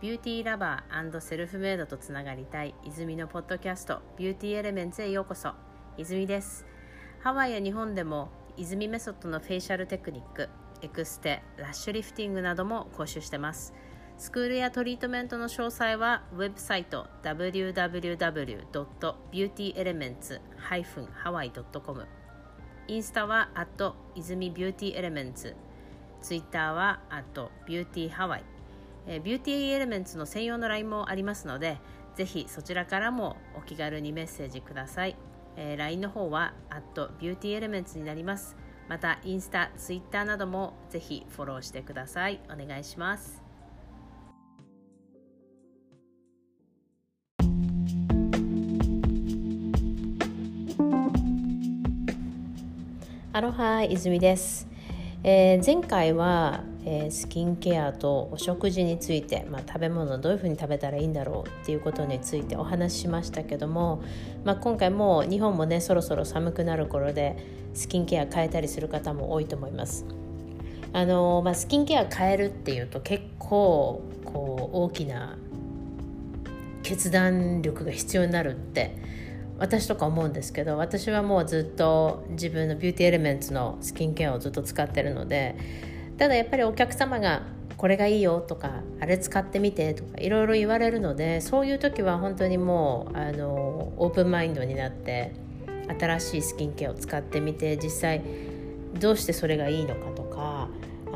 Beauty Lover self-made とつながりたい泉のポッドキャスト Beauty Elements へようこそ。泉です。ハワイや日本でも泉メソッドのフェイシャルテクニックエクステラッシュリフティングなども講習してます。スクールやトリートメントの詳細はウェブサイト www.beautyelements-hawaii.com インスタは泉 Beauty Elementsツイッターは Beauty ハワイ Beauty Elements の専用の LINE もありますのでぜひそちらからもお気軽にメッセージください、えー、LINE の方は Beauty Elements になります。またインスタ、ツイッターなどもぜひフォローしてください。お願いします。アロハ泉です、えー、前回は、えー、スキンケアとお食事について、まあ、食べ物どういうふうに食べたらいいんだろうっていうことについてお話ししましたけども、まあ、今回も日本もねそろそろ寒くなる頃でスキンケア変えたりする方も多いと思います。あのまあ、スキンケア変えるっていうと結構こう大きな決断力が必要になるって私とか思うんですけど私はもうずっと自分のビューティーエレメンツのスキンケアをずっと使ってるのでただやっぱりお客様がこれがいいよとかあれ使ってみてとかいろいろ言われるのでそういう時は本当にもうあのオープンマインドになって新しいスキンケアを使ってみて実際どうしてそれがいいのかとか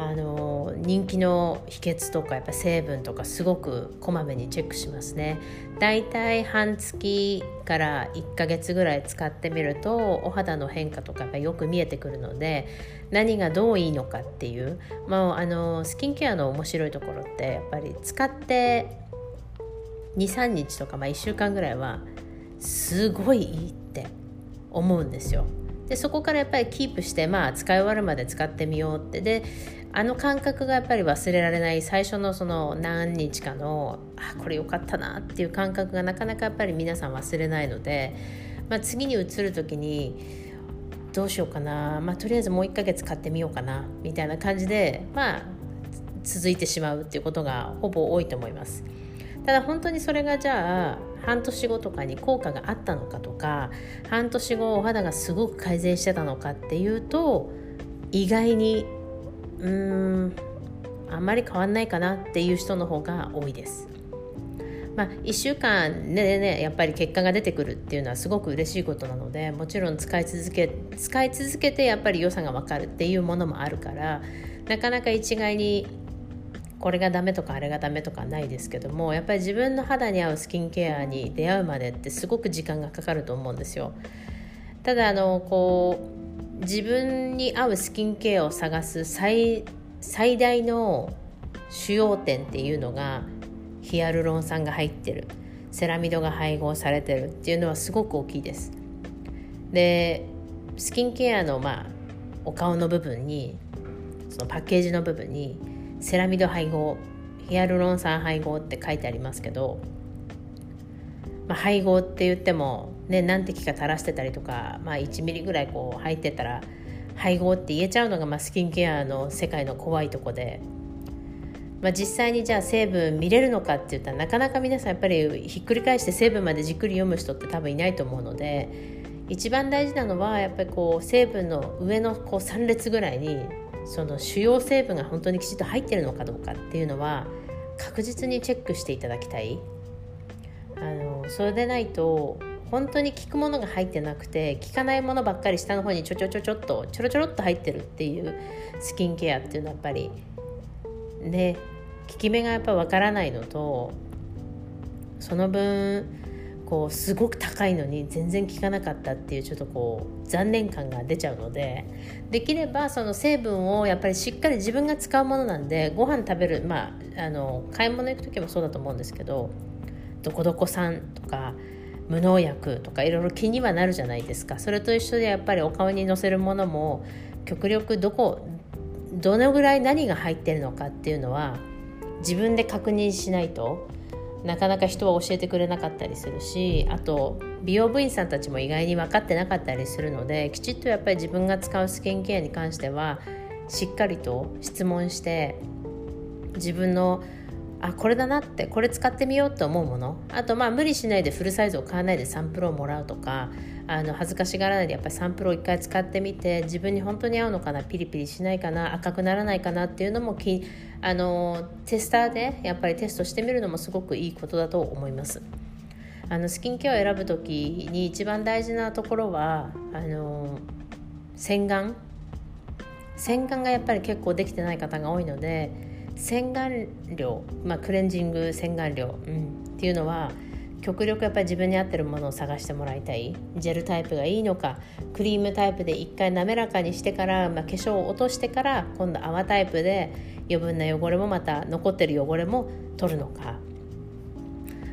あの人気の秘訣とかやっぱ成分とかすごくこまめにチェックしますね。だいたい半月から1ヶ月ぐらい使ってみるとお肌の変化とかがよく見えてくるので何がどういいのかっていう、まあ、あのスキンケアの面白いところってやっぱり使って23日とか、まあ、1週間ぐらいはすごいいいって思うんですよ。でそこからやっぱりキープしてまあ使い終わるまで使ってみようってであの感覚がやっぱり忘れられない最初のその何日かのあこれ良かったなっていう感覚がなかなかやっぱり皆さん忘れないので、まあ、次に移る時にどうしようかな、まあ、とりあえずもう1ヶ月買ってみようかなみたいな感じでまあ続いてしまうっていうことがほぼ多いと思います。ただ本当にそれがじゃあ半年後とかに効果があったのかとか半年後お肌がすごく改善してたのかっていうと意外にうーんあんまり変わんないかなっていう人の方が多いです。まあ、1週間でねやっぱり結果が出てくるっていうのはすごく嬉しいことなのでもちろん使い続け使い続けてやっぱり良さが分かるっていうものもあるからなかなか一概にこれがダメとかあれがダメとかないですけどもやっぱり自分の肌に合うスキンケアに出会うまでってすごく時間がかかると思うんですよ。ただあのこう自分に合うスキンケアを探す最最大の主要点っていうのがヒアルロン酸が入ってるセラミドが配合されてるっていうのはすごく大きいですでスキンケアのまあお顔の部分にそのパッケージの部分にセラミド配合ヒアルロン酸配合って書いてありますけどまあ、配合って言っても、ね、何滴か垂らしてたりとか、まあ、1ミリぐらいこう入ってたら配合って言えちゃうのが、まあ、スキンケアの世界の怖いとこで、まあ、実際にじゃあ成分見れるのかって言ったらなかなか皆さんやっぱりひっくり返して成分までじっくり読む人って多分いないと思うので一番大事なのはやっぱりこう成分の上のこう3列ぐらいにその主要成分が本当にきちっと入ってるのかどうかっていうのは確実にチェックしていただきたい。あのそれでないと本当に効くものが入ってなくて効かないものばっかり下の方にちょちょちょちょっとちょろちょろっと入ってるっていうスキンケアっていうのはやっぱりね効き目がやっぱ分からないのとその分こうすごく高いのに全然効かなかったっていうちょっとこう残念感が出ちゃうのでできればその成分をやっぱりしっかり自分が使うものなんでご飯食べるまああの買い物行く時もそうだと思うんですけどどこどこさんとか無農薬とかいろいろ気にはなるじゃないですか。それと一緒でやっぱりお顔にのせるものも極力どこどのぐらい何が入ってるのかっていうのは自分で確認しないとなかなか人は教えてくれなかったりするしあと美容部員さんたちも意外に分かってなかったりするのできちっとやっぱり自分が使うスキンケアに関してはしっかりと質問して自分のあこれだなってこれ使ってみようと思うものあとまあ無理しないでフルサイズを買わないでサンプルをもらうとかあの恥ずかしがらないでやっぱりサンプルを1回使ってみて自分に本当に合うのかなピリピリしないかな赤くならないかなっていうのもきあのテスターでやっぱりテストしてみるのもすごくいいことだと思います。あのスキンケアを選ぶ時に一番大事なところはあの洗顔洗顔がやっぱり結構できてない方が多いので洗顔料、まあ、クレンジング洗顔料、うん、っていうのは極力やっぱり自分に合ってるものを探してもらいたい。ジェルタイプがいいのかクリームタイプで一回滑らかにしてから、まあ、化粧を落としてから今度泡タイプで余分な汚れもまた残ってる汚れも取るのか。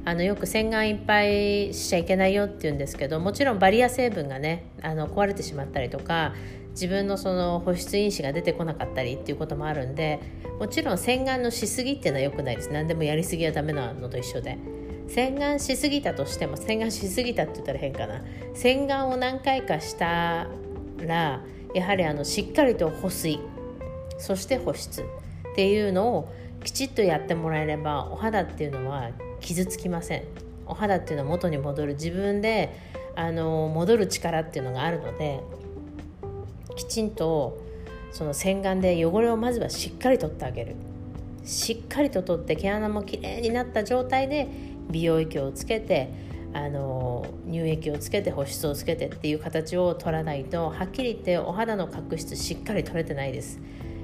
あのよく洗顔いっぱいしちゃいけないよって言うんですけどもちろんバリア成分がねあの壊れてしまったりとか自分のその保湿因子が出てこなかったりっていうこともあるんでもちろん洗顔のしすぎっていうのは良くないです。何でもやりすぎはダメなのと一緒で。洗顔しすぎたとしても洗顔しすぎたって言ったら変かな。洗顔を何回かしたらやはりあのしっかりと保水。そして保湿っていうのをきちっとやってもらえればお肌っていうのは傷つきません。お肌っていうのは元に戻る。自分であの戻る力っていうのがあるのできちんとその洗顔で汚れをまずはしっかり取ってあげる。しっかりと取って毛穴もきれいになった状態で美容液をつけてあの乳液をつけて保湿をつけてっていう形を取らないとはっきり言ってお肌の角質しっかり取れてないです。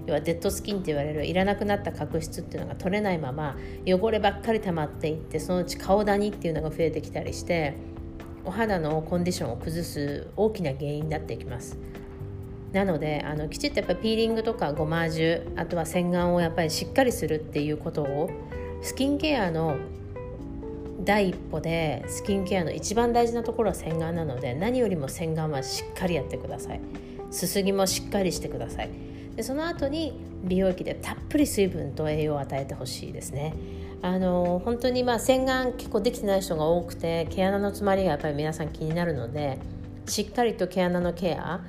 要はデッドスキンって言われるいらなくなった角質っていうのが取れないまま汚ればっかり溜まっていってそのうち顔ダニっていうのが増えてきたりしてお肌のコンディションを崩す大きな原因になっていきます。なのであのきちっとやっぱピーリングとかゴマージュあとは洗顔をやっぱりしっかりするっていうことをスキンケアの第一歩でスキンケアの一番大事なところは洗顔なので何よりも洗顔はしっかりやってください。すすぎもしっかりしてください。でその後に美容液でたっぷり水分と栄養を与えてほしいですね。あの本当にまあ洗顔結構できてない人が多くて毛穴の詰まりがやっぱり皆さん気になるのでしっかりと毛穴のケア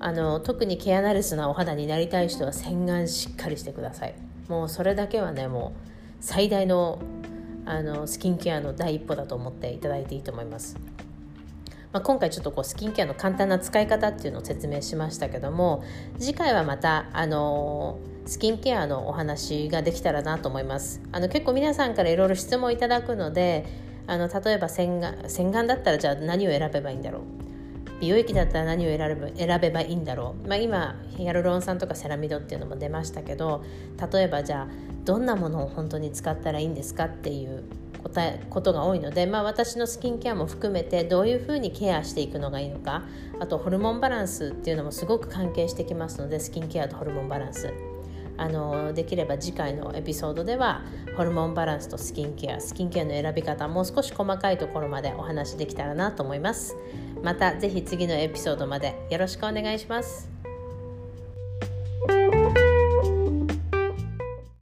あの特に毛穴レスなお肌になりたい人は洗顔しっかりしてください。もうそれだけはねもう最大のあのスキンケアの第一歩だと思っていただいていいと思います、まあ、今回ちょっとこうスキンケアの簡単な使い方っていうのを説明しましたけども次回はまたあのスキンケアのお話ができたらなと思います。あの結構皆さんからいろいろ質問いただくのであの例えば洗顔洗顔だったらじゃあ何を選べばいいんだろう。美容液だったら何を選べ選べばいいんだろう、まあ、今ヒアルロン酸とかセラミドっていうのも出ましたけど例えばじゃあどんなものを本当に使ったらいいんですかっていう答えことが多いので、まあ、私のスキンケアも含めてどういうふうにケアしていくのがいいのかあとホルモンバランスっていうのもすごく関係してきますのでスキンケアとホルモンバランス。あのできれば次回のエピソードではホルモンバランスとスキンケアスキンケアの選び方もう少し細かいところまでお話できたらなと思います。また是非次のエピソードまでよろしくお願いします。